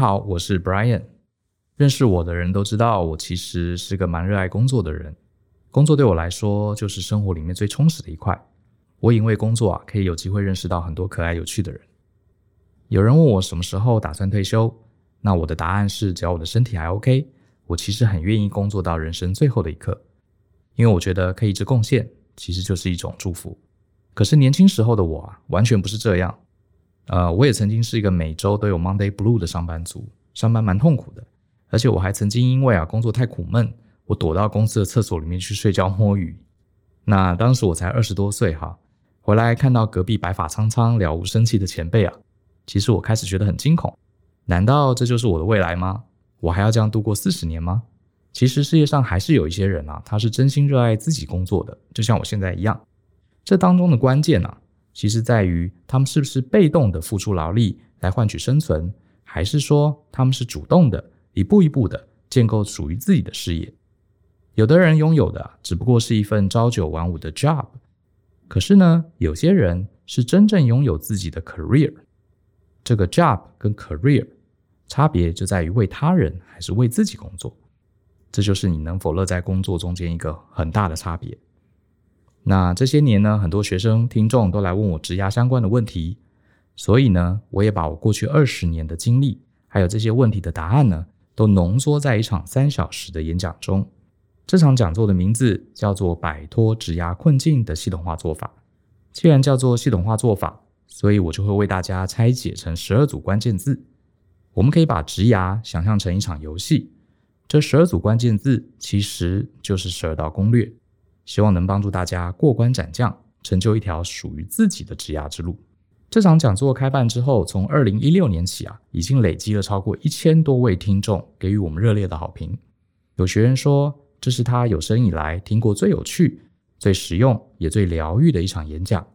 好，我是 Brian。认识我的人都知道，我其实是个蛮热爱工作的人。工作对我来说，就是生活里面最充实的一块。我因为工作啊，可以有机会认识到很多可爱有趣的人。有人问我什么时候打算退休，那我的答案是，只要我的身体还 OK，我其实很愿意工作到人生最后的一刻。因为我觉得可以一直贡献，其实就是一种祝福。可是年轻时候的我啊，完全不是这样。呃，我也曾经是一个每周都有 Monday Blue 的上班族，上班蛮痛苦的。而且我还曾经因为啊工作太苦闷，我躲到公司的厕所里面去睡觉摸鱼。那当时我才二十多岁哈，回来看到隔壁白发苍苍、了无生气的前辈啊，其实我开始觉得很惊恐。难道这就是我的未来吗？我还要这样度过四十年吗？其实世界上还是有一些人啊，他是真心热爱自己工作的，就像我现在一样。这当中的关键啊，其实在于他们是不是被动的付出劳力来换取生存，还是说他们是主动的，一步一步的建构属于自己的事业。有的人拥有的只不过是一份朝九晚五的 job，可是呢，有些人是真正拥有自己的 career。这个 job 跟 career 差别就在于为他人还是为自己工作。这就是你能否乐在工作中间一个很大的差别。那这些年呢，很多学生听众都来问我职涯相关的问题，所以呢，我也把我过去二十年的经历，还有这些问题的答案呢，都浓缩在一场三小时的演讲中。这场讲座的名字叫做“摆脱职涯困境的系统化做法”。既然叫做系统化做法，所以我就会为大家拆解成十二组关键字。我们可以把职涯想象成一场游戏。这十二组关键字其实就是十二道攻略，希望能帮助大家过关斩将，成就一条属于自己的职涯之路。这场讲座开办之后，从二零一六年起啊，已经累积了超过一千多位听众给予我们热烈的好评。有学员说，这是他有生以来听过最有趣、最实用也最疗愈的一场演讲。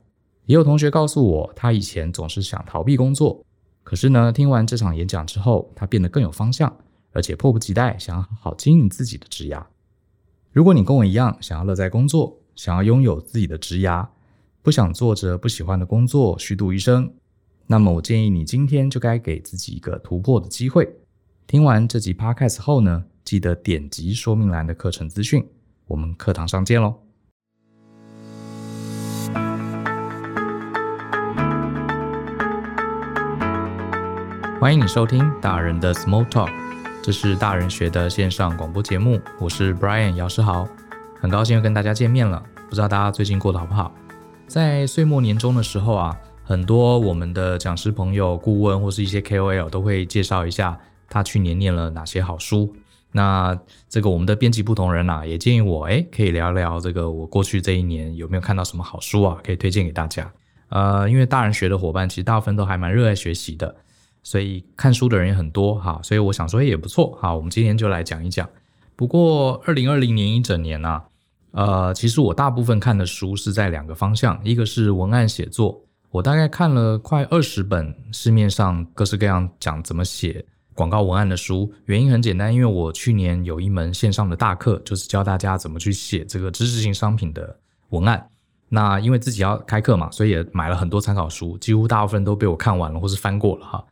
也有同学告诉我，他以前总是想逃避工作，可是呢，听完这场演讲之后，他变得更有方向。而且迫不及待想好好经营自己的职涯。如果你跟我一样想要乐在工作，想要拥有自己的职涯，不想做着不喜欢的工作虚度一生，那么我建议你今天就该给自己一个突破的机会。听完这集 Podcast 后呢，记得点击说明栏的课程资讯，我们课堂上见喽！欢迎你收听大人的 Small Talk。这是大人学的线上广播节目，我是 Brian 姚世豪，很高兴又跟大家见面了。不知道大家最近过得好不好？在岁末年终的时候啊，很多我们的讲师朋友、顾问或是一些 KOL 都会介绍一下他去年念了哪些好书。那这个我们的编辑不同人啊，也建议我，诶，可以聊聊这个我过去这一年有没有看到什么好书啊，可以推荐给大家。呃，因为大人学的伙伴其实大部分都还蛮热爱学习的。所以看书的人也很多哈，所以我想说也不错哈。我们今天就来讲一讲。不过二零二零年一整年呢、呃，其实我大部分看的书是在两个方向，一个是文案写作，我大概看了快二十本市面上各式各样讲怎么写广告文案的书。原因很简单，因为我去年有一门线上的大课，就是教大家怎么去写这个知识性商品的文案。那因为自己要开课嘛，所以也买了很多参考书，几乎大部分都被我看完了或是翻过了哈。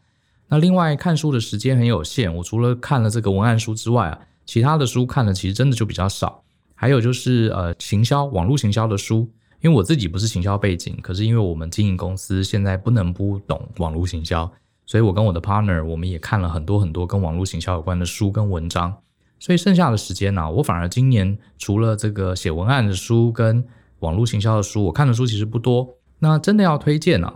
那另外看书的时间很有限，我除了看了这个文案书之外啊，其他的书看的其实真的就比较少。还有就是呃，行销网络行销的书，因为我自己不是行销背景，可是因为我们经营公司现在不能不懂网络行销，所以我跟我的 partner 我们也看了很多很多跟网络行销有关的书跟文章。所以剩下的时间呢，我反而今年除了这个写文案的书跟网络行销的书，我看的书其实不多。那真的要推荐呢？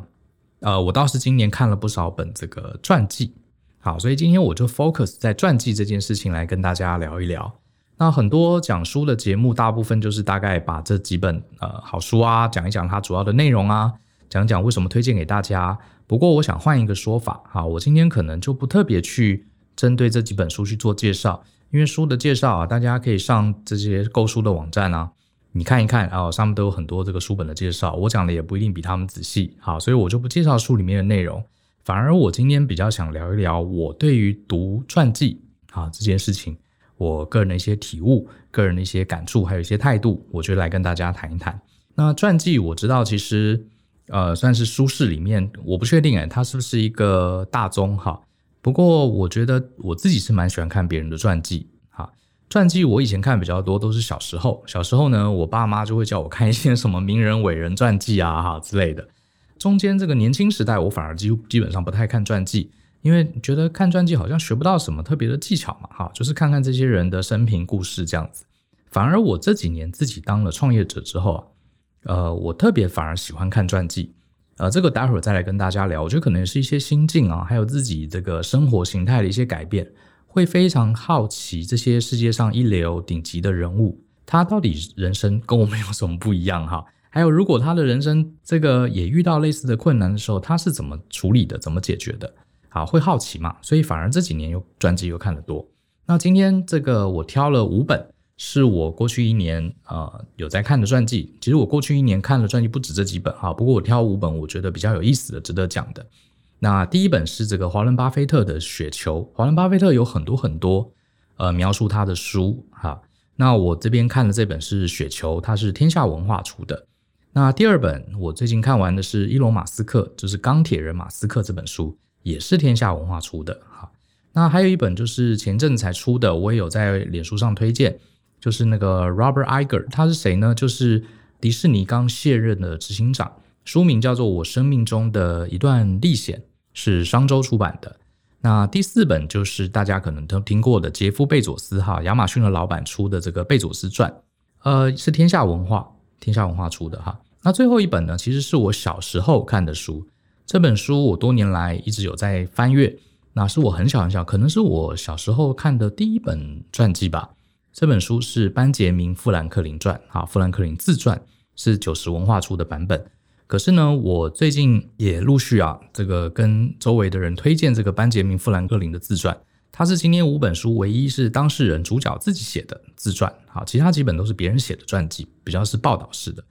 呃，我倒是今年看了不少本这个传记，好，所以今天我就 focus 在传记这件事情来跟大家聊一聊。那很多讲书的节目，大部分就是大概把这几本呃好书啊讲一讲它主要的内容啊，讲讲为什么推荐给大家。不过我想换一个说法，哈，我今天可能就不特别去针对这几本书去做介绍，因为书的介绍啊，大家可以上这些购书的网站啊。你看一看啊，上面都有很多这个书本的介绍，我讲的也不一定比他们仔细，好，所以我就不介绍书里面的内容，反而我今天比较想聊一聊我对于读传记啊这件事情，我个人的一些体悟、个人的一些感触，还有一些态度，我就来跟大家谈一谈。那传记我知道，其实呃算是书市里面，我不确定诶，它是不是一个大宗哈，不过我觉得我自己是蛮喜欢看别人的传记。传记我以前看比较多，都是小时候。小时候呢，我爸妈就会叫我看一些什么名人伟人传记啊，哈之类的。中间这个年轻时代，我反而几乎基本上不太看传记，因为觉得看传记好像学不到什么特别的技巧嘛，哈，就是看看这些人的生平故事这样子。反而我这几年自己当了创业者之后啊，呃，我特别反而喜欢看传记，呃，这个待会儿再来跟大家聊。我觉得可能是一些心境啊，还有自己这个生活形态的一些改变，会非常好奇这些世界上一流顶级的人物，他到底人生跟我们有什么不一样哈？还有，如果他的人生这个也遇到类似的困难的时候，他是怎么处理的？怎么解决的？好，会好奇嘛？所以反而这几年又传记又看得多。那今天这个我挑了五本。是我过去一年呃有在看的传记。其实我过去一年看的传记不止这几本哈，不过我挑五本我觉得比较有意思的、值得讲的。那第一本是这个华伦巴菲特的《雪球》。华伦巴菲特有很多很多呃描述他的书哈。那我这边看的这本是《雪球》，它是天下文化出的。那第二本我最近看完的是伊隆马斯克，就是钢铁人马斯克这本书，也是天下文化出的哈。那还有一本就是前阵子才出的，我也有在脸书上推荐。就是那个 Robert Iger，他是谁呢？就是迪士尼刚卸任的执行长，书名叫做《我生命中的一段历险》，是商周出版的。那第四本就是大家可能都听过的杰夫·贝佐斯哈，亚马逊的老板出的这个《贝佐斯传》，呃，是天下文化天下文化出的哈。那最后一本呢，其实是我小时候看的书，这本书我多年来一直有在翻阅，那是我很小很小，可能是我小时候看的第一本传记吧。这本书是班杰明·富兰克林传，哈，富兰克林自传是九十文化出的版本。可是呢，我最近也陆续啊，这个跟周围的人推荐这个班杰明·富兰克林的自传，他是今天五本书唯一是当事人主角自己写的自传，好，其他几本都是别人写的传记，比较是报道式的。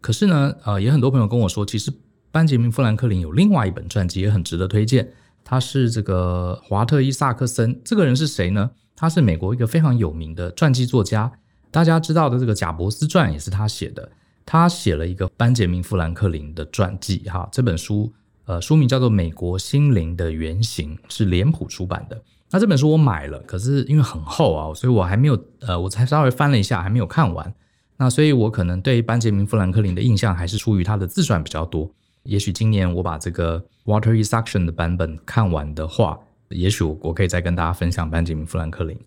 可是呢，呃，也很多朋友跟我说，其实班杰明·富兰克林有另外一本传记也很值得推荐，他是这个华特·伊萨克森，这个人是谁呢？他是美国一个非常有名的传记作家，大家知道的这个贾伯斯传也是他写的。他写了一个班杰明·富兰克林的传记，哈，这本书呃书名叫做《美国心灵的原型》，是脸谱出版的。那这本书我买了，可是因为很厚啊，所以我还没有呃，我才稍微翻了一下，还没有看完。那所以我可能对班杰明·富兰克林的印象还是出于他的自传比较多。也许今年我把这个 Walter Isaacson 的版本看完的话。也许我可以再跟大家分享班杰明·富兰克林。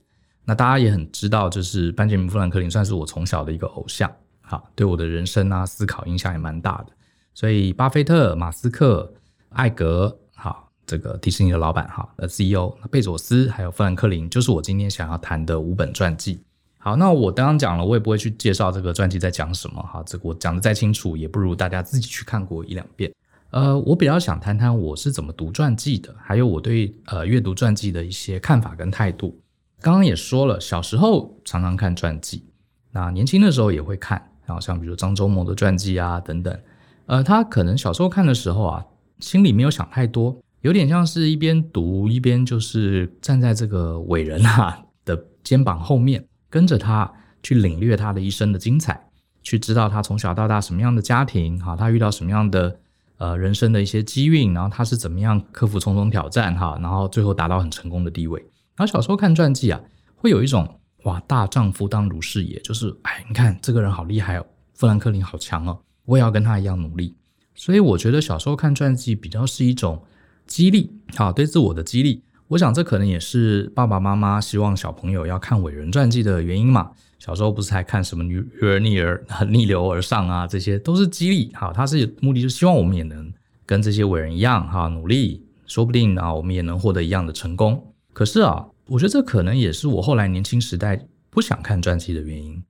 那大家也很知道，就是班杰明·富兰克林算是我从小的一个偶像，好，对我的人生啊思考影响也蛮大的。所以，巴菲特、马斯克、艾格，好，这个迪士尼的老板，哈，的 CEO，贝佐斯，还有富兰克林，就是我今天想要谈的五本传记。好，那我刚刚讲了，我也不会去介绍这个传记在讲什么，哈，这个我讲的再清楚，也不如大家自己去看过一两遍。呃，我比较想谈谈我是怎么读传记的，还有我对呃阅读传记的一些看法跟态度。刚刚也说了，小时候常常看传记，那年轻的时候也会看，然后像比如张忠谋的传记啊等等。呃，他可能小时候看的时候啊，心里没有想太多，有点像是一边读一边就是站在这个伟人啊的肩膀后面，跟着他去领略他的一生的精彩，去知道他从小到大什么样的家庭，哈，他遇到什么样的。呃，人生的一些机运，然后他是怎么样克服重重挑战哈，然后最后达到很成功的地位。然后小时候看传记啊，会有一种哇，大丈夫当如是也，就是哎，你看这个人好厉害哦，富兰克林好强哦，我也要跟他一样努力。所以我觉得小时候看传记比较是一种激励，好，对自我的激励。我想这可能也是爸爸妈妈希望小朋友要看伟人传记的原因嘛。小时候不是还看什么女儿逆儿逆流而上啊，这些都是激励。好，他是目的，就希望我们也能跟这些伟人一样哈，努力，说不定啊，我们也能获得一样的成功。可是啊，我觉得这可能也是我后来年轻时代不想看传记的原因。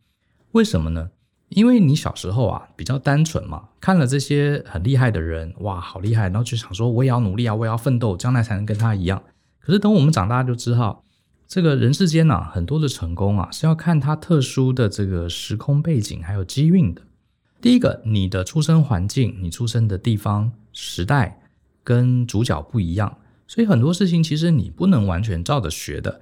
为什么呢？因为你小时候啊比较单纯嘛，看了这些很厉害的人，哇，好厉害，然后就想说我也要努力啊，我也要奋斗，将来才能跟他一样。可是等我们长大就知道。这个人世间啊，很多的成功啊，是要看他特殊的这个时空背景还有机运的。第一个，你的出生环境，你出生的地方、时代跟主角不一样，所以很多事情其实你不能完全照着学的。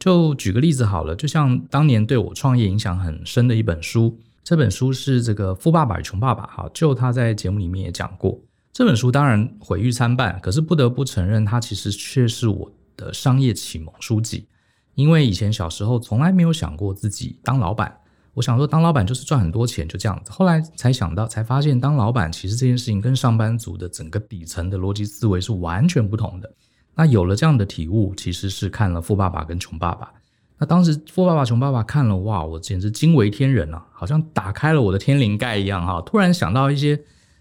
就举个例子好了，就像当年对我创业影响很深的一本书，这本书是这个《富爸爸与穷爸爸》。哈，就他在节目里面也讲过，这本书当然毁誉参半，可是不得不承认，它其实却是我。的商业启蒙书籍。因为以前小时候从来没有想过自己当老板，我想说当老板就是赚很多钱，就这样子。后来才想到，才发现当老板其实这件事情跟上班族的整个底层的逻辑思维是完全不同的。那有了这样的体悟，其实是看了《富爸爸》跟《穷爸爸》。那当时《富爸爸》《穷爸爸》看了，哇，我简直惊为天人啊，好像打开了我的天灵盖一样哈！突然想到一些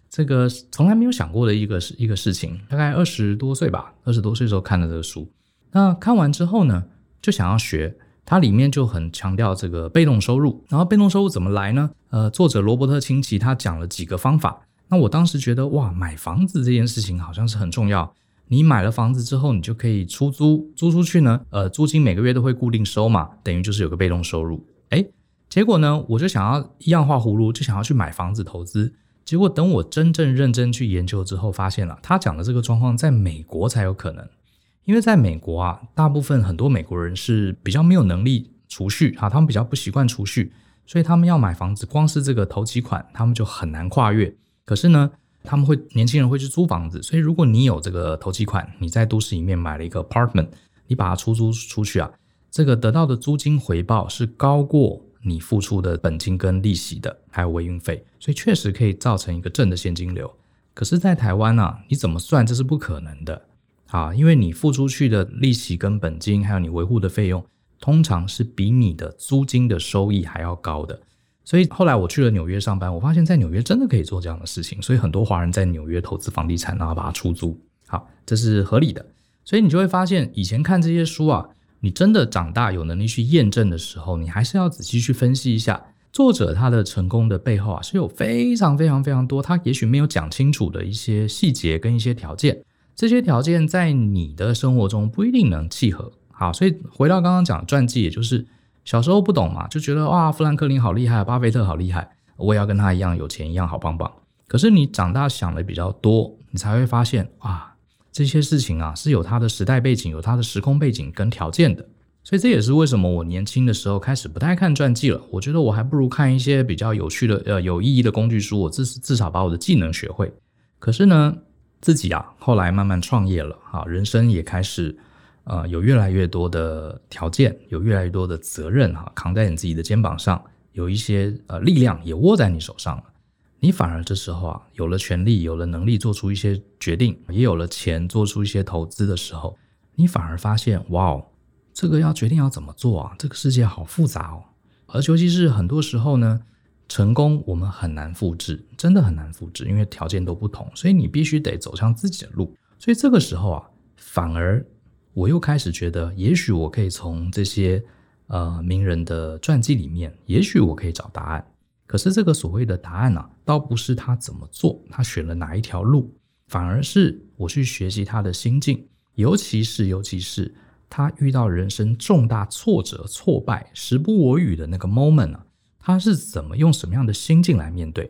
这个从来没有想过的一个事一个事情。大概二十多岁吧，二十多岁时候看了这个书。那看完之后呢，就想要学。它里面就很强调这个被动收入，然后被动收入怎么来呢？呃，作者罗伯特清崎他讲了几个方法。那我当时觉得哇，买房子这件事情好像是很重要。你买了房子之后，你就可以出租，租出去呢，呃，租金每个月都会固定收嘛，等于就是有个被动收入。诶，结果呢，我就想要一样画葫芦，就想要去买房子投资。结果等我真正认真去研究之后，发现了他讲的这个状况在美国才有可能，因为在美国啊，大部分很多美国人是比较没有能力储蓄啊，他们比较不习惯储蓄，所以他们要买房子，光是这个头期款，他们就很难跨越。可是呢，他们会年轻人会去租房子，所以如果你有这个头期款，你在都市里面买了一个 apartment，你把它出租出去啊，这个得到的租金回报是高过你付出的本金跟利息的，还有维运费，所以确实可以造成一个正的现金流。可是，在台湾啊，你怎么算这是不可能的啊，因为你付出去的利息跟本金，还有你维护的费用，通常是比你的租金的收益还要高的。所以后来我去了纽约上班，我发现，在纽约真的可以做这样的事情。所以很多华人在纽约投资房地产，然后把它出租，好，这是合理的。所以你就会发现，以前看这些书啊，你真的长大有能力去验证的时候，你还是要仔细去分析一下作者他的成功的背后啊，是有非常非常非常多他也许没有讲清楚的一些细节跟一些条件。这些条件在你的生活中不一定能契合。好，所以回到刚刚讲的传记，也就是。小时候不懂嘛，就觉得哇，富兰克林好厉害，巴菲特好厉害，我也要跟他一样有钱一样好棒棒。可是你长大想的比较多，你才会发现啊，这些事情啊是有它的时代背景、有它的时空背景跟条件的。所以这也是为什么我年轻的时候开始不太看传记了。我觉得我还不如看一些比较有趣的、呃有意义的工具书，我至至少把我的技能学会。可是呢，自己啊后来慢慢创业了，啊，人生也开始。呃，有越来越多的条件，有越来越多的责任哈，扛在你自己的肩膀上，有一些呃力量也握在你手上了。你反而这时候啊，有了权力，有了能力做出一些决定，也有了钱做出一些投资的时候，你反而发现，哇哦，这个要决定要怎么做啊？这个世界好复杂哦。而尤其是很多时候呢，成功我们很难复制，真的很难复制，因为条件都不同，所以你必须得走上自己的路。所以这个时候啊，反而。我又开始觉得，也许我可以从这些呃名人的传记里面，也许我可以找答案。可是这个所谓的答案呢、倒不是他怎么做，他选了哪一条路，反而是我去学习他的心境，尤其是尤其是他遇到人生重大挫折、挫败、时不我与的那个 moment 啊，他是怎么用什么样的心境来面对？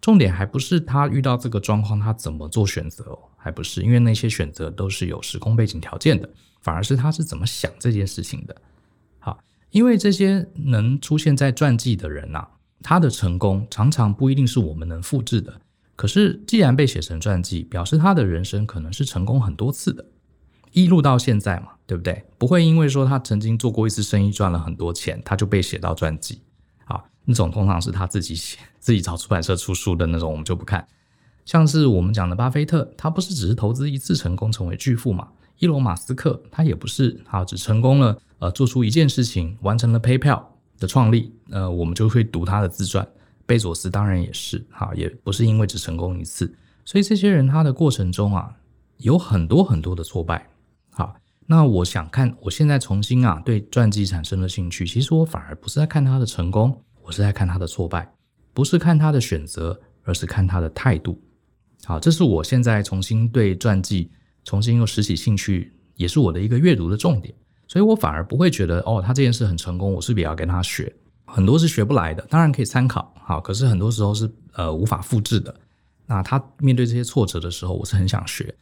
重点还不是他遇到这个状况，他怎么做选择，还不是，因为那些选择都是有时空背景条件的，反而是他是怎么想这件事情的。好，因为这些能出现在传记的人呐，他的成功常常不一定是我们能复制的。可是既然被写成传记，表示他的人生可能是成功很多次的，一路到现在嘛，对不对？不会因为说他曾经做过一次生意赚了很多钱，他就被写到传记。啊那种通常是他自己写、自己找出版社出书的那种，我们就不看。像是我们讲的巴菲特，他不是只是投资一次成功成为巨富嘛？伊隆马斯克他也不是，他只成功了，呃，做出一件事情，完成了 PayPal 的创立，呃，我们就会读他的自传。贝佐斯当然也是，哈，也不是因为只成功一次。所以这些人他的过程中啊，有很多很多的挫败。好，那我想看，我现在重新啊对传记产生了兴趣，其实我反而不是在看他的成功。我是在看他的挫败，不是看他的选择，而是看他的态度。好，这是我现在重新对传记重新又拾起兴趣，也是我的一个阅读的重点。所以我反而不会觉得哦，他这件事很成功，我是不是也要跟他学？很多是学不来的，当然可以参考，好，可是很多时候是呃无法复制的。那他面对这些挫折的时候，我是很想学，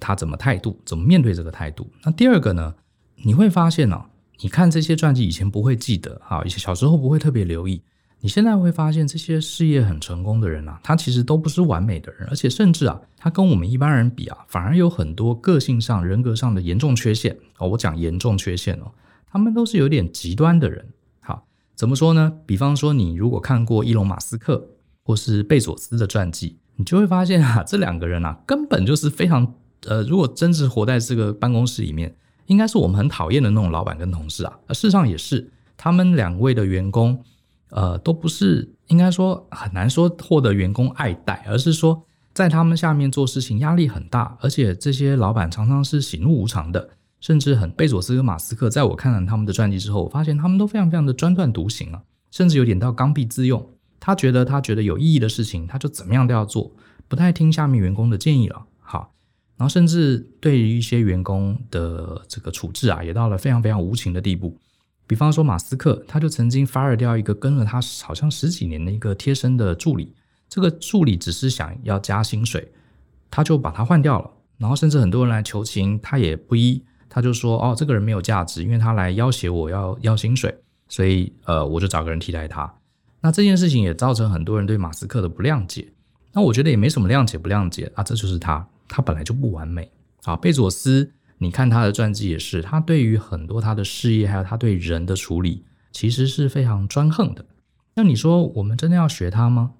他怎么态度，怎么面对这个态度。那第二个呢，你会发现呢，你看这些传记，以前不会记得，哈，以前小时候不会特别留意。你现在会发现，这些事业很成功的人啊，他其实都不是完美的人，而且甚至啊，他跟我们一般人比啊，反而有很多个性上、人格上的严重缺陷哦。我讲严重缺陷哦，他们都是有点极端的人。好，怎么说呢？比方说，你如果看过伊隆马斯克或是贝佐斯的传记，你就会发现啊，这两个人啊，根本就是非常呃，如果真是活在这个办公室里面，应该是我们很讨厌的那种老板跟同事啊。而事实上也是，他们两位的员工。呃，都不是应该说很难说获得员工爱戴，而是说在他们下面做事情压力很大，而且这些老板常常是喜怒无常的，甚至很贝佐斯跟马斯克，在我看了他们的传记之后，我发现他们都非常非常的专断独行啊，甚至有点到刚愎自用。他觉得他觉得有意义的事情，他就怎么样都要做，不太听下面员工的建议了。好，然后甚至对于一些员工的这个处置啊，也到了非常非常无情的地步。比方说马斯克，他就曾经 fire 掉一个跟了他好像十几年的一个贴身的助理，这个助理只是想要加薪水，他就把他换掉了。然后甚至很多人来求情，他也不依，他就说：“哦，这个人没有价值，因为他来要挟我要要薪水，所以呃，我就找个人替代他。”那这件事情也造成很多人对马斯克的不谅解。那我觉得也没什么谅解不谅解啊，这就是他，他本来就不完美。好，贝佐斯。你看他的传记也是，他对于很多他的事业，还有他对人的处理，其实是非常专横的。那你说我们真的要学他吗？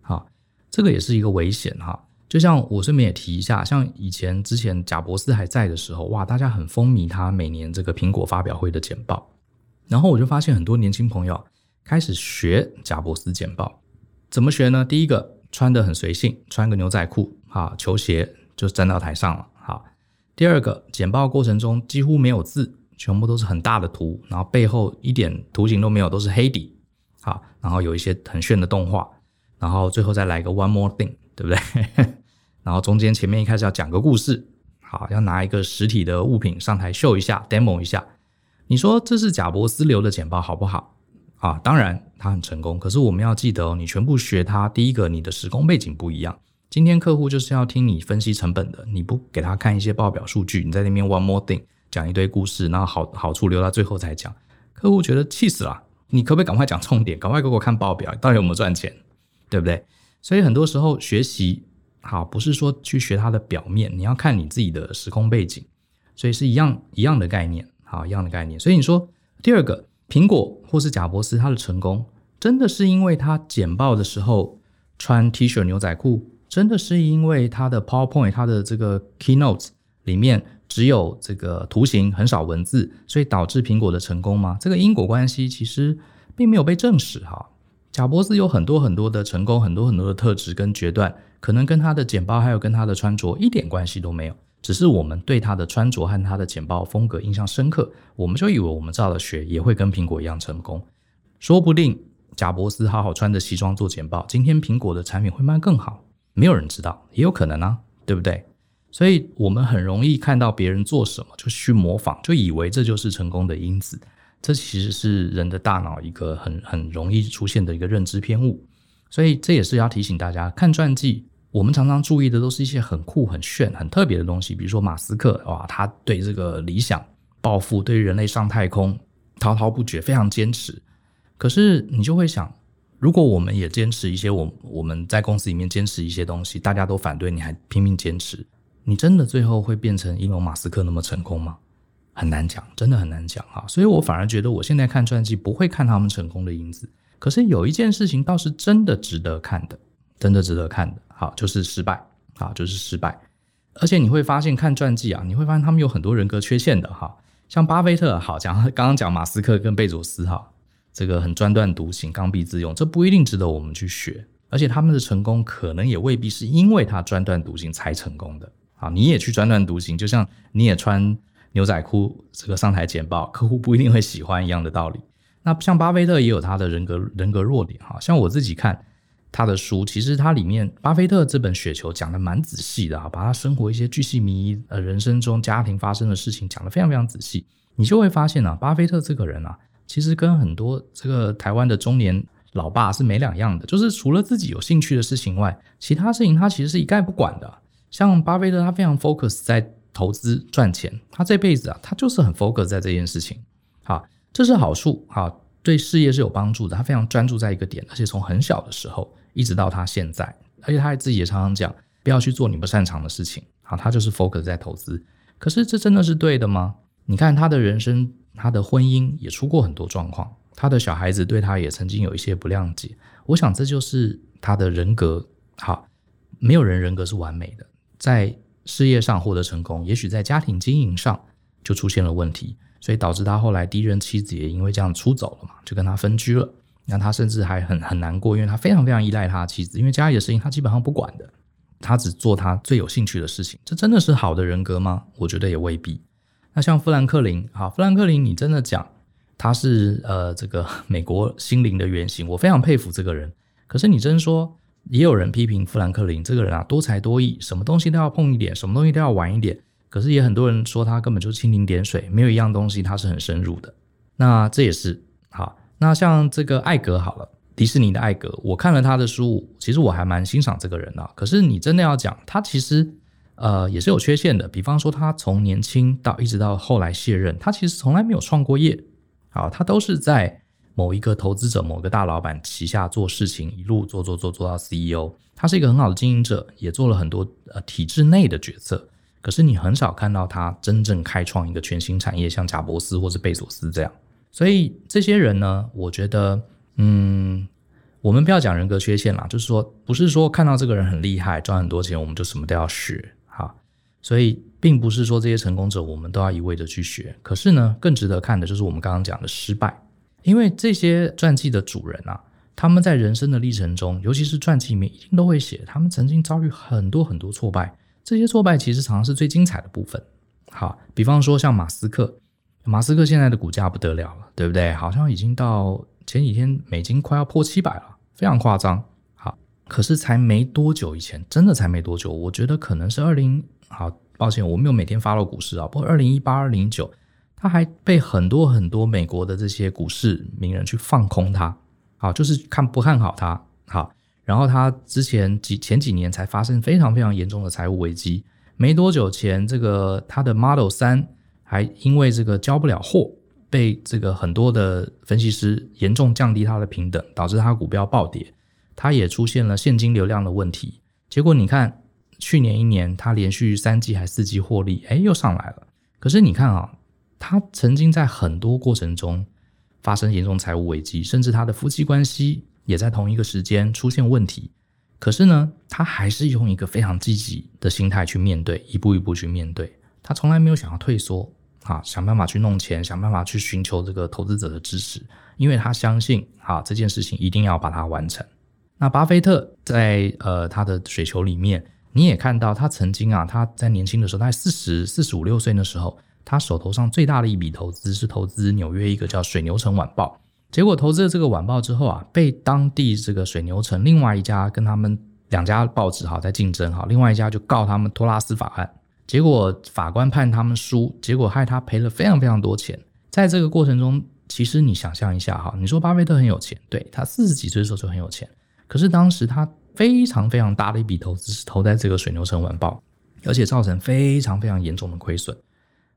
好，这个也是一个危险哈。就像我顺便也提一下，像以前之前贾伯斯还在的时候，哇，大家很风靡他每年这个苹果发表会的简报。然后我就发现很多年轻朋友开始学贾伯斯简报，怎么学呢？第一个穿得很随性，穿个牛仔裤啊，球鞋就站到台上了。第二个，简报过程中几乎没有字，全部都是很大的图，然后背后一点图形都没有，都是黑底。好，然后有一些很炫的动画，然后最后再来一个 one more thing，对不对？然后中间前面一开始要讲个故事，好，要拿一个实体的物品上台秀一下，demo 一下。你说这是贾伯斯流的简报好不好？啊，当然他很成功，可是我们要记得哦，你全部学他，第一个你的时空背景不一样。今天客户就是要听你分析成本的，你不给他看一些报表数据，你在那边 one more thing 讲一堆故事，然后好好处留到最后才讲，客户觉得气死了。你可不可以赶快讲重点，赶快给我看报表，到底有没有赚钱，对不对？所以很多时候学习好不是说去学它的表面，你要看你自己的时空背景，所以是一样一样的概念，好，一样的概念。所以你说第二个苹果或是贾伯斯他的成功，真的是因为他简报的时候穿 T 恤牛仔裤？真的是因为它的 PowerPoint，它的这个 Keynote 里面只有这个图形，很少文字，所以导致苹果的成功吗？这个因果关系其实并没有被证实哈。贾伯斯有很多很多的成功，很多很多的特质跟决断，可能跟他的简报还有跟他的穿着一点关系都没有，只是我们对他的穿着和他的简报风格印象深刻，我们就以为我们照了学也会跟苹果一样成功。说不定贾伯斯好好穿着西装做简报，今天苹果的产品会卖更好。没有人知道，也有可能啊，对不对？所以我们很容易看到别人做什么就去模仿，就以为这就是成功的因子。这其实是人的大脑一个很很容易出现的一个认知偏误。所以这也是要提醒大家，看传记，我们常常注意的都是一些很酷、很炫、很特别的东西，比如说马斯克，哇，他对这个理想、抱负，对人类上太空滔滔不绝，非常坚持。可是你就会想。如果我们也坚持一些，我我们在公司里面坚持一些东西，大家都反对，你还拼命坚持，你真的最后会变成伊隆马斯克那么成功吗？很难讲，真的很难讲哈。所以我反而觉得，我现在看传记不会看他们成功的因子，可是有一件事情倒是真的值得看的，真的值得看的，好，就是失败，好，就是失败。而且你会发现，看传记啊，你会发现他们有很多人格缺陷的哈，像巴菲特，好讲，刚刚讲马斯克跟贝佐斯哈。这个很专断独行、刚愎自用，这不一定值得我们去学。而且他们的成功可能也未必是因为他专断独行才成功的。啊，你也去专断独行，就像你也穿牛仔裤这个上台简报，客户不一定会喜欢一样的道理。那像巴菲特也有他的人格人格弱点哈，像我自己看他的书，其实他里面巴菲特这本《雪球》讲的蛮仔细的啊，把他生活一些巨细靡遗呃人生中家庭发生的事情讲得非常非常仔细，你就会发现啊，巴菲特这个人啊。其实跟很多这个台湾的中年老爸是没两样的，就是除了自己有兴趣的事情外，其他事情他其实是一概不管的。像巴菲特，他非常 focus 在投资赚钱，他这辈子啊，他就是很 focus 在这件事情。啊，这是好处。啊，对事业是有帮助的。他非常专注在一个点，而且从很小的时候一直到他现在，而且他自己也常常讲，不要去做你不擅长的事情。啊，他就是 focus 在投资。可是这真的是对的吗？你看他的人生，他的婚姻也出过很多状况，他的小孩子对他也曾经有一些不谅解。我想这就是他的人格。好，没有人人格是完美的，在事业上获得成功，也许在家庭经营上就出现了问题，所以导致他后来第一任妻子也因为这样出走了嘛，就跟他分居了。那他甚至还很很难过，因为他非常非常依赖他的妻子，因为家里的事情他基本上不管的，他只做他最有兴趣的事情。这真的是好的人格吗？我觉得也未必。像富兰克林，好，富兰克林，你真的讲他是呃这个美国心灵的原型，我非常佩服这个人。可是你真说，也有人批评富兰克林这个人啊，多才多艺，什么东西都要碰一点，什么东西都要玩一点。可是也很多人说他根本就蜻蜓点水，没有一样东西他是很深入的。那这也是好。那像这个艾格好了，迪士尼的艾格，我看了他的书，其实我还蛮欣赏这个人的啊。可是你真的要讲，他其实。呃，也是有缺陷的。比方说，他从年轻到一直到后来卸任，他其实从来没有创过业，啊，他都是在某一个投资者、某个大老板旗下做事情，一路做做做做到 CEO。他是一个很好的经营者，也做了很多呃体制内的决策。可是你很少看到他真正开创一个全新产业，像贾伯斯或是贝索斯这样。所以这些人呢，我觉得，嗯，我们不要讲人格缺陷啦，就是说，不是说看到这个人很厉害，赚很多钱，我们就什么都要学。所以，并不是说这些成功者我们都要一味的去学。可是呢，更值得看的就是我们刚刚讲的失败，因为这些传记的主人啊，他们在人生的历程中，尤其是传记里面一定都会写，他们曾经遭遇很多很多挫败。这些挫败其实常常是最精彩的部分。好，比方说像马斯克，马斯克现在的股价不得了了，对不对？好像已经到前几天美金快要破七百了，非常夸张。好，可是才没多久以前，真的才没多久，我觉得可能是二零。好，抱歉，我没有每天发到股市啊。不过，二零一八、二零一九，他还被很多很多美国的这些股市名人去放空他，好，就是看不看好他。好，然后他之前几前几年才发生非常非常严重的财务危机，没多久前，这个他的 Model 三还因为这个交不了货，被这个很多的分析师严重降低他的平等，导致他股票暴跌，他也出现了现金流量的问题。结果你看。去年一年，他连续三季还四季获利，哎，又上来了。可是你看啊，他曾经在很多过程中发生严重财务危机，甚至他的夫妻关系也在同一个时间出现问题。可是呢，他还是用一个非常积极的心态去面对，一步一步去面对。他从来没有想要退缩，啊，想办法去弄钱，想办法去寻求这个投资者的支持，因为他相信，啊，这件事情一定要把它完成。那巴菲特在呃他的水球里面。你也看到他曾经啊，他在年轻的时候，他四十四十五六岁的时候，他手头上最大的一笔投资是投资纽约一个叫水牛城晚报。结果投资了这个晚报之后啊，被当地这个水牛城另外一家跟他们两家报纸哈在竞争哈，另外一家就告他们托拉斯法案。结果法官判他们输，结果害他赔了非常非常多钱。在这个过程中，其实你想象一下哈，你说巴菲特很有钱，对，他四十几岁的时候就很有钱，可是当时他。非常非常大的一笔投资是投在这个水牛城晚报，而且造成非常非常严重的亏损。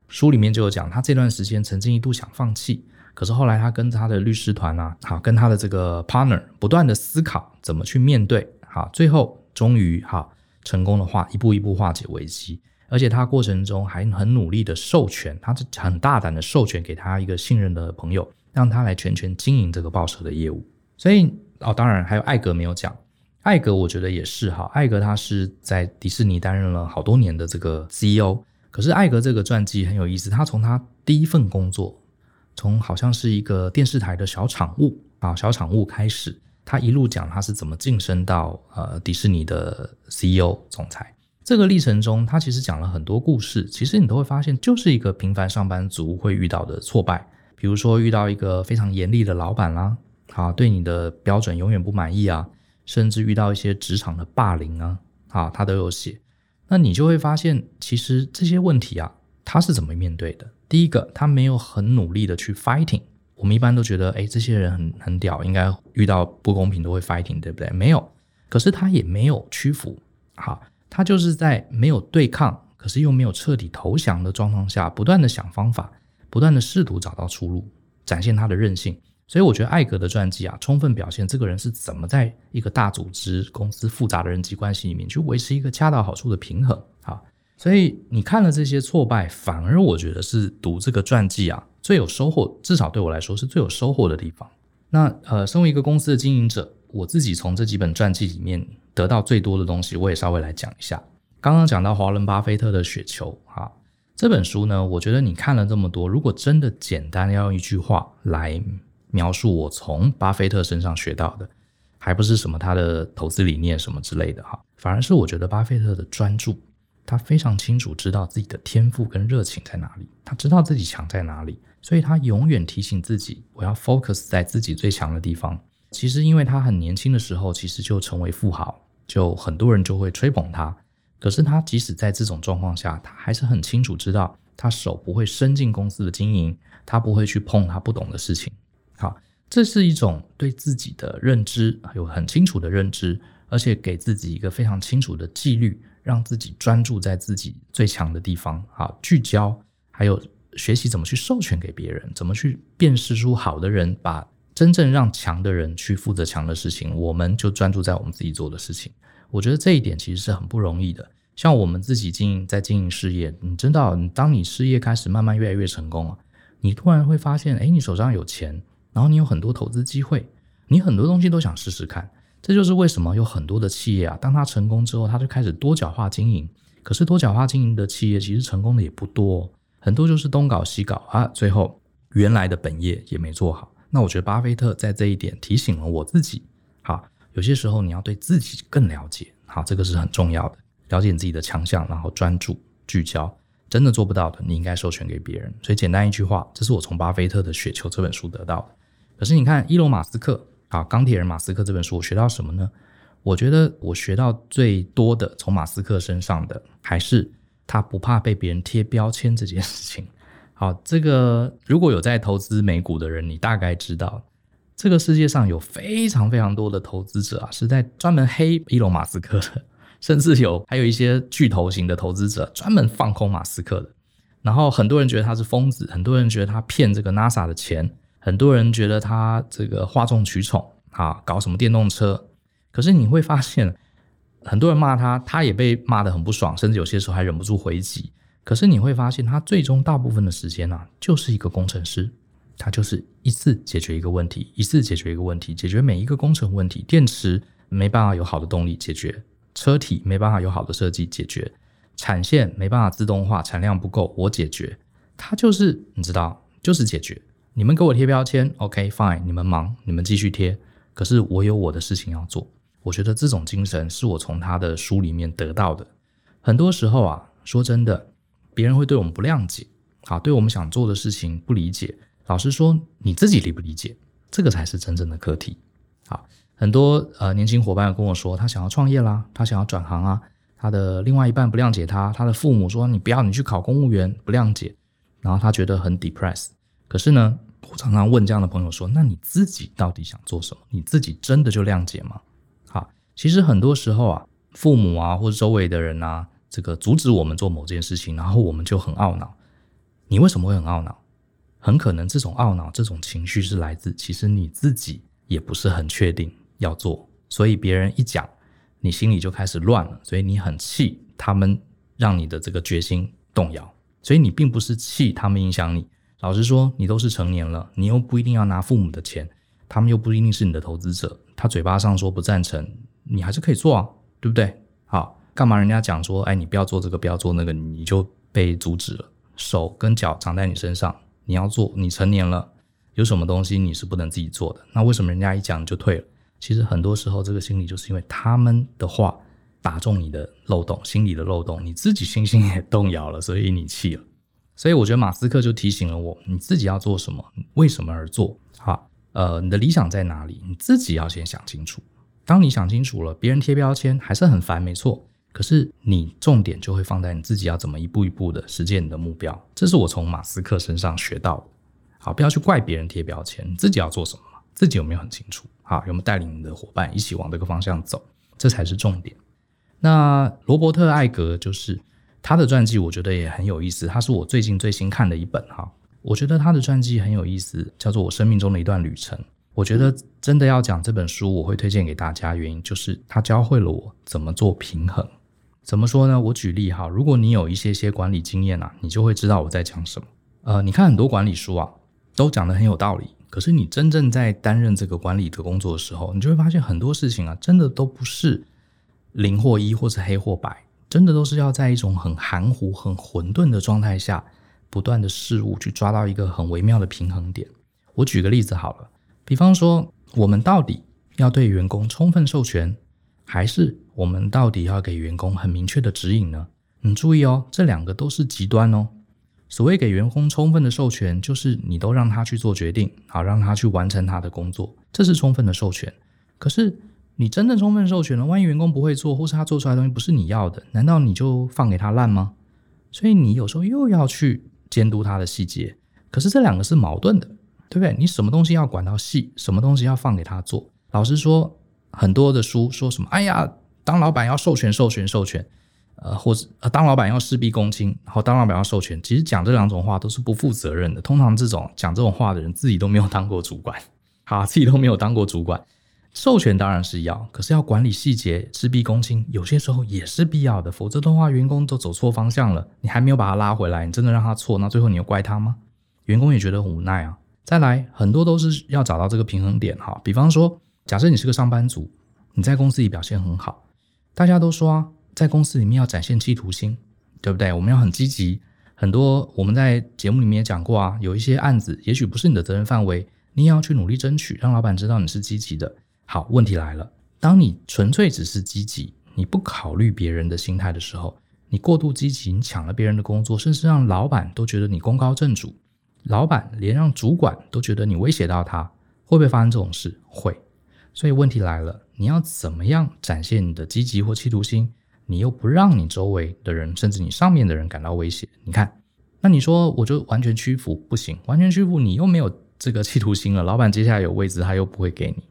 书里面就有讲，他这段时间曾经一度想放弃，可是后来他跟他的律师团啊，好跟他的这个 partner 不断的思考怎么去面对，好，最后终于好成功的化一步一步化解危机，而且他过程中还很努力的授权，他是很大胆的授权给他一个信任的朋友，让他来全权经营这个报社的业务。所以哦，当然还有艾格没有讲。艾格，我觉得也是哈。艾格他是在迪士尼担任了好多年的这个 CEO。可是艾格这个传记很有意思，他从他第一份工作，从好像是一个电视台的小场务啊，小场务开始，他一路讲他是怎么晋升到呃迪士尼的 CEO 总裁。这个历程中，他其实讲了很多故事。其实你都会发现，就是一个平凡上班族会遇到的挫败，比如说遇到一个非常严厉的老板啦，啊，对你的标准永远不满意啊。甚至遇到一些职场的霸凌啊，啊，他都有写。那你就会发现，其实这些问题啊，他是怎么面对的？第一个，他没有很努力的去 fighting。我们一般都觉得，哎，这些人很很屌，应该遇到不公平都会 fighting，对不对？没有。可是他也没有屈服，好，他就是在没有对抗，可是又没有彻底投降的状况下，不断的想方法，不断的试图找到出路，展现他的韧性。所以我觉得艾格的传记啊，充分表现这个人是怎么在一个大组织公司复杂的人际关系里面去维持一个恰到好处的平衡。啊，所以你看了这些挫败，反而我觉得是读这个传记啊最有收获，至少对我来说是最有收获的地方。那呃，身为一个公司的经营者，我自己从这几本传记里面得到最多的东西，我也稍微来讲一下。刚刚讲到华伦巴菲特的雪球啊，这本书呢，我觉得你看了这么多，如果真的简单要用一句话来。描述我从巴菲特身上学到的，还不是什么他的投资理念什么之类的哈，反而是我觉得巴菲特的专注，他非常清楚知道自己的天赋跟热情在哪里，他知道自己强在哪里，所以他永远提醒自己，我要 focus 在自己最强的地方。其实因为他很年轻的时候，其实就成为富豪，就很多人就会吹捧他。可是他即使在这种状况下，他还是很清楚知道，他手不会伸进公司的经营，他不会去碰他不懂的事情。这是一种对自己的认知，有很清楚的认知，而且给自己一个非常清楚的纪律，让自己专注在自己最强的地方，好，聚焦，还有学习怎么去授权给别人，怎么去辨识出好的人，把真正让强的人去负责强的事情，我们就专注在我们自己做的事情。我觉得这一点其实是很不容易的。像我们自己经营在经营事业，你知道，当你事业开始慢慢越来越成功了，你突然会发现，哎，你手上有钱。然后你有很多投资机会，你很多东西都想试试看，这就是为什么有很多的企业啊，当它成功之后，它就开始多角化经营。可是多角化经营的企业其实成功的也不多，很多就是东搞西搞啊，最后原来的本业也没做好。那我觉得巴菲特在这一点提醒了我自己，好，有些时候你要对自己更了解，好，这个是很重要的，了解你自己的强项，然后专注聚焦。真的做不到的，你应该授权给别人。所以简单一句话，这是我从巴菲特的《雪球》这本书得到的。可是你看，伊隆马斯克啊，钢铁人马斯克这本书，我学到什么呢？我觉得我学到最多的，从马斯克身上的，还是他不怕被别人贴标签这件事情。好，这个如果有在投资美股的人，你大概知道，这个世界上有非常非常多的投资者啊，是在专门黑伊隆马斯克的，甚至有还有一些巨头型的投资者专门放空马斯克的。然后很多人觉得他是疯子，很多人觉得他骗这个 NASA 的钱。很多人觉得他这个哗众取宠啊，搞什么电动车？可是你会发现，很多人骂他，他也被骂得很不爽，甚至有些时候还忍不住回击。可是你会发现，他最终大部分的时间呢、啊，就是一个工程师，他就是一次解决一个问题，一次解决一个问题，解决每一个工程问题。电池没办法有好的动力解决，车体没办法有好的设计解决，产线没办法自动化，产量不够，我解决。他就是你知道，就是解决。你们给我贴标签，OK fine，你们忙，你们继续贴。可是我有我的事情要做。我觉得这种精神是我从他的书里面得到的。很多时候啊，说真的，别人会对我们不谅解，好，对我们想做的事情不理解。老实说，你自己理不理解，这个才是真正的课题。好，很多呃年轻伙伴跟我说，他想要创业啦，他想要转行啊，他的另外一半不谅解他，他的父母说你不要，你去考公务员，不谅解，然后他觉得很 depressed。可是呢，我常常问这样的朋友说：“那你自己到底想做什么？你自己真的就谅解吗？”好，其实很多时候啊，父母啊或者周围的人啊，这个阻止我们做某件事情，然后我们就很懊恼。你为什么会很懊恼？很可能这种懊恼、这种情绪是来自其实你自己也不是很确定要做，所以别人一讲，你心里就开始乱了，所以你很气他们让你的这个决心动摇，所以你并不是气他们影响你。老实说，你都是成年了，你又不一定要拿父母的钱，他们又不一定是你的投资者。他嘴巴上说不赞成，你还是可以做啊，对不对？好，干嘛人家讲说，哎，你不要做这个，不要做那个，你就被阻止了？手跟脚长在你身上，你要做，你成年了，有什么东西你是不能自己做的？那为什么人家一讲你就退了？其实很多时候，这个心理就是因为他们的话打中你的漏洞，心里的漏洞，你自己信心也动摇了，所以你气了。所以我觉得马斯克就提醒了我：你自己要做什么，为什么而做？好，呃，你的理想在哪里？你自己要先想清楚。当你想清楚了，别人贴标签还是很烦，没错。可是你重点就会放在你自己要怎么一步一步的实现你的目标。这是我从马斯克身上学到的。好，不要去怪别人贴标签，你自己要做什么？自己有没有很清楚？好，有没有带领你的伙伴一起往这个方向走？这才是重点。那罗伯特·艾格就是。他的传记我觉得也很有意思，他是我最近最新看的一本哈。我觉得他的传记很有意思，叫做《我生命中的一段旅程》。我觉得真的要讲这本书，我会推荐给大家，原因就是他教会了我怎么做平衡。怎么说呢？我举例哈，如果你有一些些管理经验啊，你就会知道我在讲什么。呃，你看很多管理书啊，都讲得很有道理，可是你真正在担任这个管理的工作的时候，你就会发现很多事情啊，真的都不是零或一，或是黑或白，真的都是要在一种很含糊、很混沌的状态下，不断的事物去抓到一个很微妙的平衡点。我举个例子好了，比方说，我们到底要对员工充分授权，还是我们到底要给员工很明确的指引呢？你注意哦，这两个都是极端哦。所谓给员工充分的授权，就是你都让他去做决定，好让他去完成他的工作，这是充分的授权。可是你真正充分授权了，万一员工不会做，或是他做出来的东西不是你要的，难道你就放给他烂吗？所以你有时候又要去监督他的细节。可是这两个是矛盾的，对不对？你什么东西要管到细，什么东西要放给他做？老实说，很多的书说什么？哎呀，当老板要授权、授权、授权。呃，或者呃，当老板要事必躬亲，然后当老板要授权，其实讲这两种话都是不负责任的。通常这种讲这种话的人，自己都没有当过主管，好，自己都没有当过主管。授权当然是要，可是要管理细节，事必躬亲，有些时候也是必要的。否则的话，员工都走错方向了，你还没有把他拉回来，你真的让他错，那最后你又怪他吗？员工也觉得很无奈啊。再来，很多都是要找到这个平衡点哈。比方说，假设你是个上班族，你在公司里表现很好，大家都说啊。在公司里面要展现企图心，对不对？我们要很积极。很多我们在节目里面也讲过啊，有一些案子也许不是你的责任范围，你也要去努力争取，让老板知道你是积极的。好，问题来了，当你纯粹只是积极，你不考虑别人的心态的时候，你过度积极，你抢了别人的工作，甚至让老板都觉得你功高震主，老板连让主管都觉得你威胁到他，会不会发生这种事？会。所以问题来了，你要怎么样展现你的积极或企图心？你又不让你周围的人，甚至你上面的人感到威胁，你看，那你说我就完全屈服不行，完全屈服你又没有这个企图心了，老板接下来有位置他又不会给你，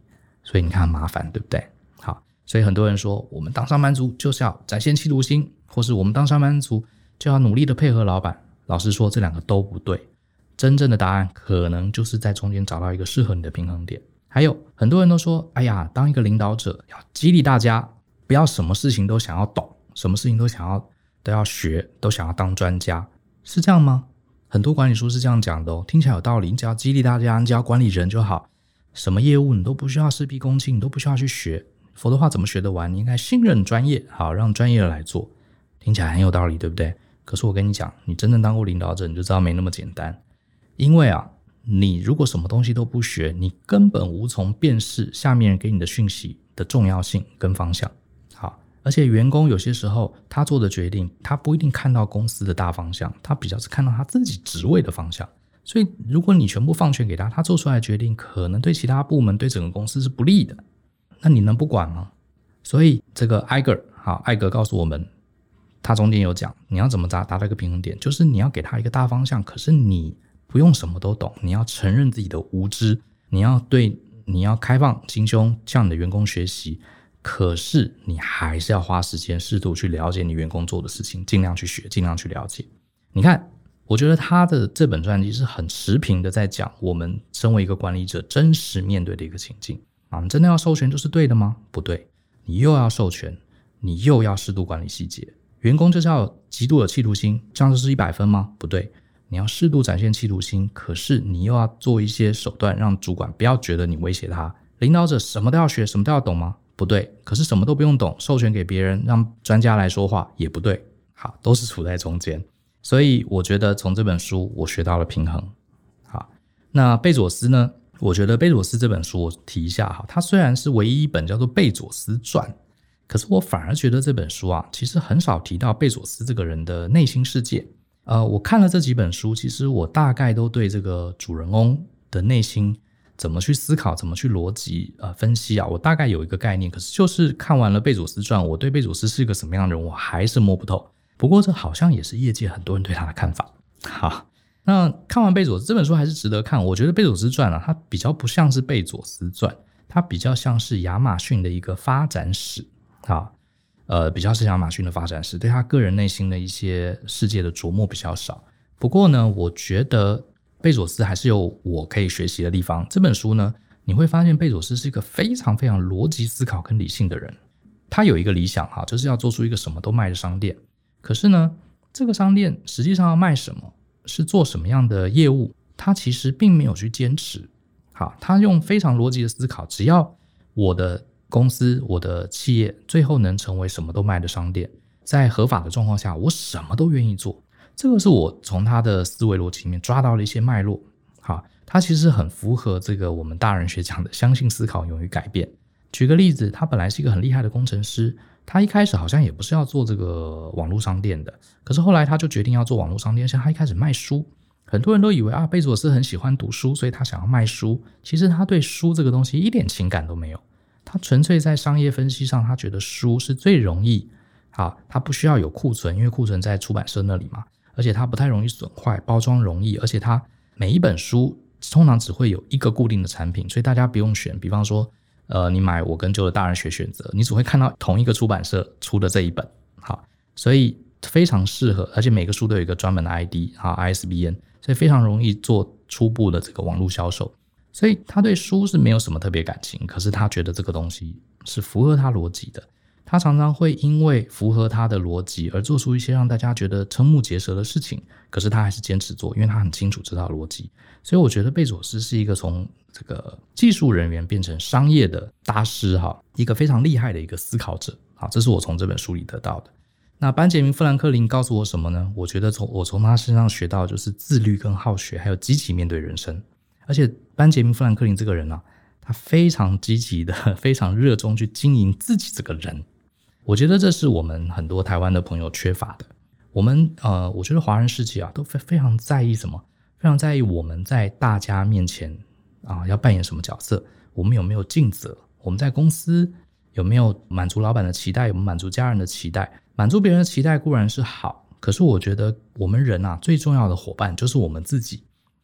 所以你看麻烦，对不对？好，所以很多人说我们当上班族就是要展现企图心，或是我们当上班族就要努力的配合老板。老实说，这两个都不对，真正的答案可能就是在中间找到一个适合你的平衡点。还有很多人都说，哎呀，当一个领导者要激励大家。不要什么事情都想要懂，什么事情都想要都要学，都想要当专家，是这样吗？很多管理书是这样讲的哦，听起来有道理。你只要激励大家，你只要管理人就好，什么业务你都不需要事必躬亲，你都不需要去学，否则的话怎么学得完？你应该信任专业，好让专业来做，听起来很有道理，对不对？可是我跟你讲，你真正当过领导者，你就知道没那么简单。因为啊，你如果什么东西都不学，你根本无从辨识下面人给你的讯息的重要性跟方向。好而且员工有些时候他做的决定，他不一定看到公司的大方向，他比较是看到他自己职位的方向。所以如果你全部放权给他，他做出来的决定可能对其他部门、对整个公司是不利的。那你能不管吗？所以这个艾格，好，艾格告诉我们，他中间有讲，你要怎么达达到一个平衡点，就是你要给他一个大方向，可是你不用什么都懂，你要承认自己的无知，你要对，你要开放心胸向你的员工学习。可是你还是要花时间，适度去了解你员工做的事情，尽量去学，尽量去了解。你看，我觉得他的这本传记是很持平的，在讲我们身为一个管理者真实面对的一个情境啊。你真的要授权就是对的吗？不对，你又要授权，你又要适度管理细节。员工就是要极度的企图心，这样就是一百分吗？不对，你要适度展现企图心，可是你又要做一些手段，让主管不要觉得你威胁他。领导者什么都要学，什么都要懂吗？不对，可是什么都不用懂，授权给别人，让专家来说话也不对。好，都是处在中间，所以我觉得从这本书我学到了平衡。好，那贝佐斯呢？我觉得贝佐斯这本书我提一下哈，它虽然是唯一一本叫做《贝佐斯传》，可是我反而觉得这本书啊，其实很少提到贝佐斯这个人的内心世界。呃，我看了这几本书，其实我大概都对这个主人翁的内心。怎么去思考，怎么去逻辑呃分析啊？我大概有一个概念，可是就是看完了贝佐斯传，我对贝佐斯是一个什么样的人，我还是摸不透。不过这好像也是业界很多人对他的看法。好，那看完贝佐斯这本书还是值得看。我觉得贝佐斯传啊，它比较不像是贝佐斯传，它比较像是亚马逊的一个发展史。啊，呃，比较是亚马逊的发展史，对他个人内心的一些世界的琢磨比较少。不过呢，我觉得。贝佐斯还是有我可以学习的地方。这本书呢，你会发现贝佐斯是一个非常非常逻辑思考跟理性的人。他有一个理想哈，就是要做出一个什么都卖的商店。可是呢，这个商店实际上要卖什么，是做什么样的业务，他其实并没有去坚持。好，他用非常逻辑的思考，只要我的公司、我的企业最后能成为什么都卖的商店，在合法的状况下，我什么都愿意做。这个是我从他的思维逻辑里面抓到了一些脉络。好，他其实很符合这个我们大人学讲的“相信思考，勇于改变”。举个例子，他本来是一个很厉害的工程师，他一开始好像也不是要做这个网络商店的，可是后来他就决定要做网络商店，像他一开始卖书。很多人都以为啊，贝佐斯很喜欢读书，所以他想要卖书。其实他对书这个东西一点情感都没有，他纯粹在商业分析上，他觉得书是最容易啊，他不需要有库存，因为库存在出版社那里嘛，而且它不太容易损坏，包装容易，而且它每一本书通常只会有一个固定的产品，所以大家不用选。比方说，呃，你买我跟旧的大人学选择，你只会看到同一个出版社出的这一本，好，所以非常适合，而且每个书都有一个专门的 ID 啊，ISBN。所以非常容易做初步的这个网络销售，所以他对书是没有什么特别感情，可是他觉得这个东西是符合他逻辑的，他常常会因为符合他的逻辑而做出一些让大家觉得瞠目结舌的事情，可是他还是坚持做，因为他很清楚这套逻辑。所以我觉得贝佐斯是一个从这个技术人员变成商业的大师哈，一个非常厉害的一个思考者。好，这是我从这本书里得到的。那班杰明·富兰克林告诉我什么呢？我觉得从我从他身上学到就是自律跟好学，还有积极面对人生。而且班杰明·富兰克林这个人啊，他非常积极的，非常热衷去经营自己这个人。我觉得这是我们很多台湾的朋友缺乏的。我们呃，我觉得华人世界啊，都非非常在意什么？非常在意我们在大家面前啊要扮演什么角色？我们有没有尽责？我们在公司有没有满足老板的期待？有没有满足家人的期待？满足别人的期待固然是好，可是我觉得我们人啊，最重要的伙伴就是我们自己。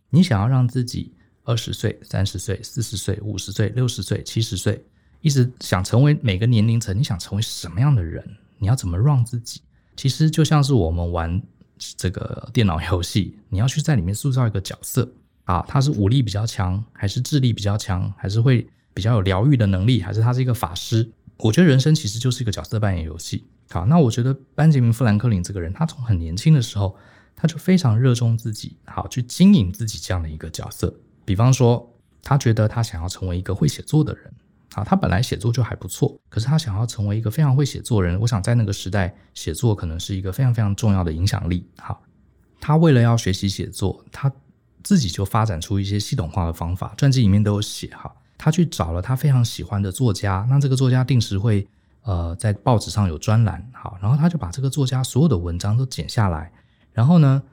你想要让自己二十岁、三十岁、四十岁、五十岁、六十岁、七十岁，一直想成为每个年龄层，你想成为什么样的人？你要怎么让自己？其实就像是我们玩这个电脑游戏，你要去在里面塑造一个角色啊，他是武力比较强，还是智力比较强，还是会比较有疗愈的能力，还是他是一个法师？我觉得人生其实就是一个角色扮演游戏。好，那我觉得班杰明·富兰克林这个人，他从很年轻的时候，他就非常热衷自己，好去经营自己这样的一个角色。比方说，他觉得他想要成为一个会写作的人，啊，他本来写作就还不错，可是他想要成为一个非常会写作人。我想在那个时代，写作可能是一个非常非常重要的影响力。好，他为了要学习写作，他自己就发展出一些系统化的方法，传记里面都有写。哈，他去找了他非常喜欢的作家，那这个作家定时会。呃，在报纸上有专栏，好，然后他就把这个作家所有的文章都剪下来，然后呢，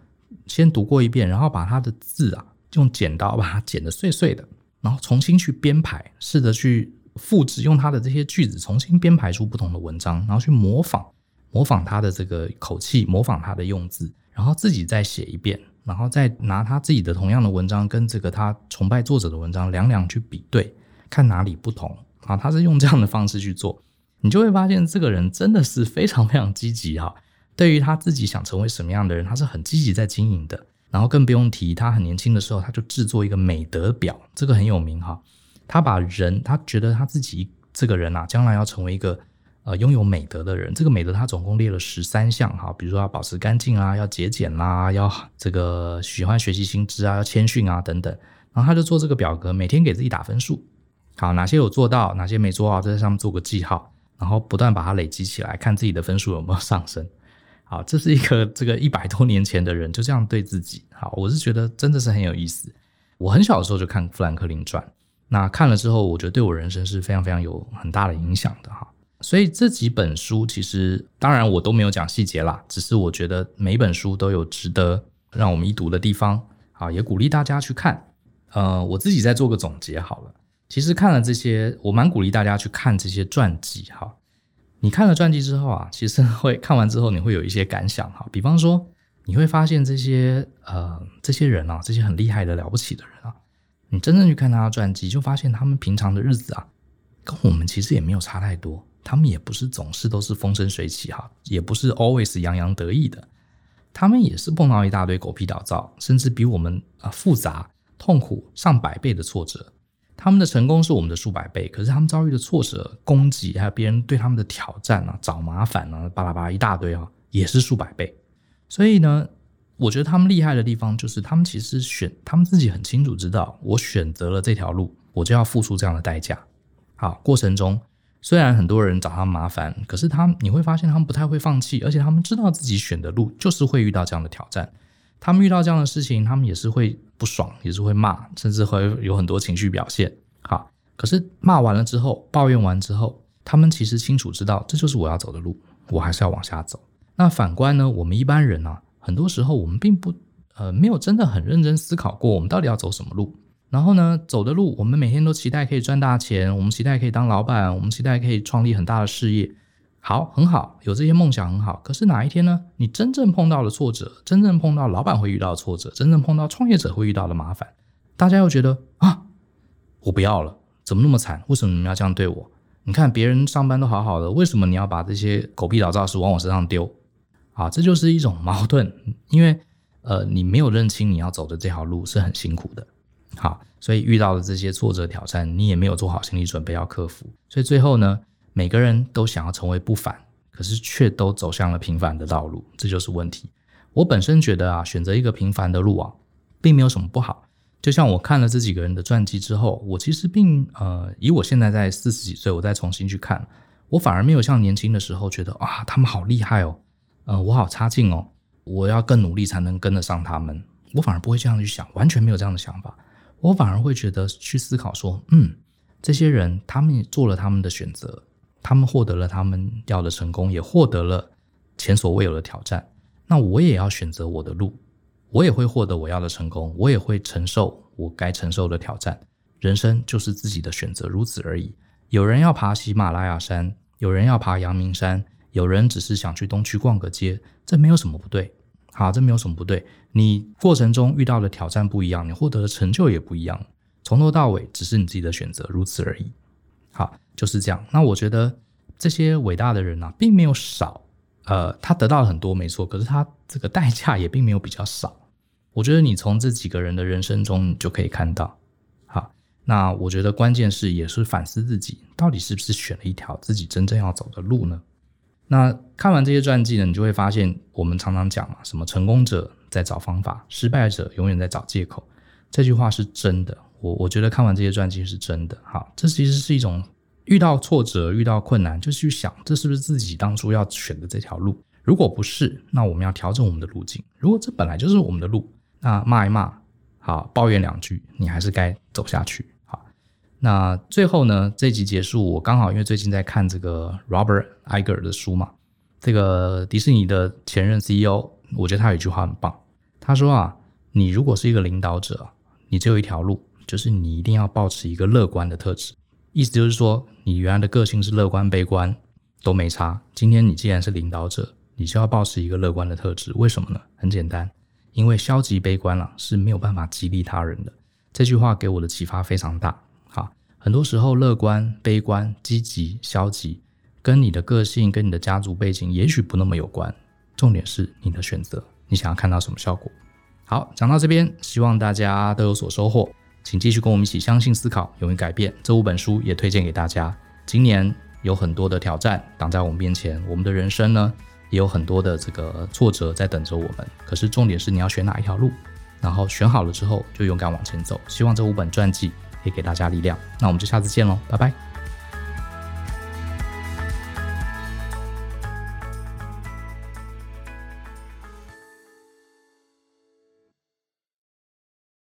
先读过一遍，然后把他的字啊，用剪刀把它剪得碎碎的，然后重新去编排，试着去复制，用他的这些句子重新编排出不同的文章，然后去模仿，模仿他的这个口气，模仿他的用字，然后自己再写一遍，然后再拿他自己的同样的文章跟这个他崇拜作者的文章两两去比对，看哪里不同啊，他是用这样的方式去做。你就会发现，这个人真的是非常非常积极哈。对于他自己想成为什么样的人，他是很积极在经营的。然后更不用提，他很年轻的时候，他就制作一个美德表，这个很有名哈。他把人，他觉得他自己这个人啊，将来要成为一个呃拥有美德的人。这个美德他总共列了十三项哈，比如说要保持干净啊，要节俭啦，要这个喜欢学习新知啊，要谦逊啊等等。然后他就做这个表格，每天给自己打分数。好，哪些有做到，哪些没做到，在上面做个记号。然后不断把它累积起来，看自己的分数有没有上升。好，这是一个这个一百多年前的人就这样对自己。好，我是觉得真的是很有意思。我很小的时候就看《富兰克林传》，那看了之后，我觉得对我人生是非常非常有很大的影响的哈。所以这几本书其实当然我都没有讲细节啦，只是我觉得每本书都有值得让我们一读的地方。啊，也鼓励大家去看。呃，我自己再做个总结好了。其实看了这些，我蛮鼓励大家去看这些传记哈。你看了传记之后啊，其实会看完之后你会有一些感想哈。比方说，你会发现这些呃这些人啊，这些很厉害的了不起的人啊，你真正去看他的传记，就发现他们平常的日子啊，跟我们其实也没有差太多。他们也不是总是都是风生水起哈，也不是 always 洋洋得意的。他们也是碰到一大堆狗屁倒灶，甚至比我们啊复杂、痛苦上百倍的挫折。他们的成功是我们的数百倍，可是他们遭遇的挫折、攻击，还有别人对他们的挑战啊、找麻烦啊、巴拉巴拉一大堆啊，也是数百倍。所以呢，我觉得他们厉害的地方就是，他们其实选，他们自己很清楚知道，我选择了这条路，我就要付出这样的代价。好，过程中。虽然很多人找他麻烦，可是他你会发现他们不太会放弃，而且他们知道自己选的路就是会遇到这样的挑战。他们遇到这样的事情，他们也是会不爽，也是会骂，甚至会有很多情绪表现。好，可是骂完了之后，抱怨完之后，他们其实清楚知道这就是我要走的路，我还是要往下走。那反观呢，我们一般人啊，很多时候我们并不呃没有真的很认真思考过，我们到底要走什么路。然后呢，走的路，我们每天都期待可以赚大钱，我们期待可以当老板，我们期待可以创立很大的事业。好，很好，有这些梦想很好。可是哪一天呢？你真正碰到了挫折，真正碰到老板会遇到的挫折，真正碰到创业者会遇到的麻烦，大家又觉得啊，我不要了，怎么那么惨？为什么你们要这样对我？你看别人上班都好好的，为什么你要把这些狗屁倒灶事往我身上丢？啊，这就是一种矛盾，因为呃，你没有认清你要走的这条路是很辛苦的。好，所以遇到的这些挫折挑战，你也没有做好心理准备要克服，所以最后呢，每个人都想要成为不凡，可是却都走向了平凡的道路，这就是问题。我本身觉得啊，选择一个平凡的路啊，并没有什么不好。就像我看了这几个人的传记之后，我其实并呃，以我现在在四十几岁，我再重新去看，我反而没有像年轻的时候觉得啊，他们好厉害哦，呃，我好差劲哦，我要更努力才能跟得上他们。我反而不会这样去想，完全没有这样的想法。我反而会觉得去思考说，嗯，这些人他们也做了他们的选择，他们获得了他们要的成功，也获得了前所未有的挑战。那我也要选择我的路，我也会获得我要的成功，我也会承受我该承受的挑战。人生就是自己的选择，如此而已。有人要爬喜马拉雅山，有人要爬阳明山，有人只是想去东区逛个街，这没有什么不对。好，这没有什么不对。你过程中遇到的挑战不一样，你获得的成就也不一样。从头到尾只是你自己的选择，如此而已。好，就是这样。那我觉得这些伟大的人啊，并没有少。呃，他得到了很多，没错。可是他这个代价也并没有比较少。我觉得你从这几个人的人生中，你就可以看到。好，那我觉得关键是也是反思自己，到底是不是选了一条自己真正要走的路呢？那看完这些传记呢，你就会发现，我们常常讲嘛，什么成功者在找方法，失败者永远在找借口。这句话是真的，我我觉得看完这些传记是真的。好，这其实是一种遇到挫折、遇到困难，就去想这是不是自己当初要选的这条路。如果不是，那我们要调整我们的路径。如果这本来就是我们的路，那骂一骂，好，抱怨两句，你还是该走下去。那最后呢，这集结束，我刚好因为最近在看这个 Robert Iger 的书嘛，这个迪士尼的前任 CEO，我觉得他有一句话很棒，他说啊，你如果是一个领导者，你只有一条路，就是你一定要保持一个乐观的特质，意思就是说，你原来的个性是乐观、悲观都没差，今天你既然是领导者，你就要保持一个乐观的特质，为什么呢？很简单，因为消极悲观啊是没有办法激励他人的。这句话给我的启发非常大。很多时候，乐观、悲观、积极、消极，跟你的个性、跟你的家族背景也许不那么有关。重点是你的选择，你想要看到什么效果？好，讲到这边，希望大家都有所收获。请继续跟我们一起相信、思考、勇于改变。这五本书也推荐给大家。今年有很多的挑战挡在我们面前，我们的人生呢，也有很多的这个挫折在等着我们。可是重点是你要选哪一条路，然后选好了之后就勇敢往前走。希望这五本传记。也给大家力量，那我们就下次见喽，拜拜。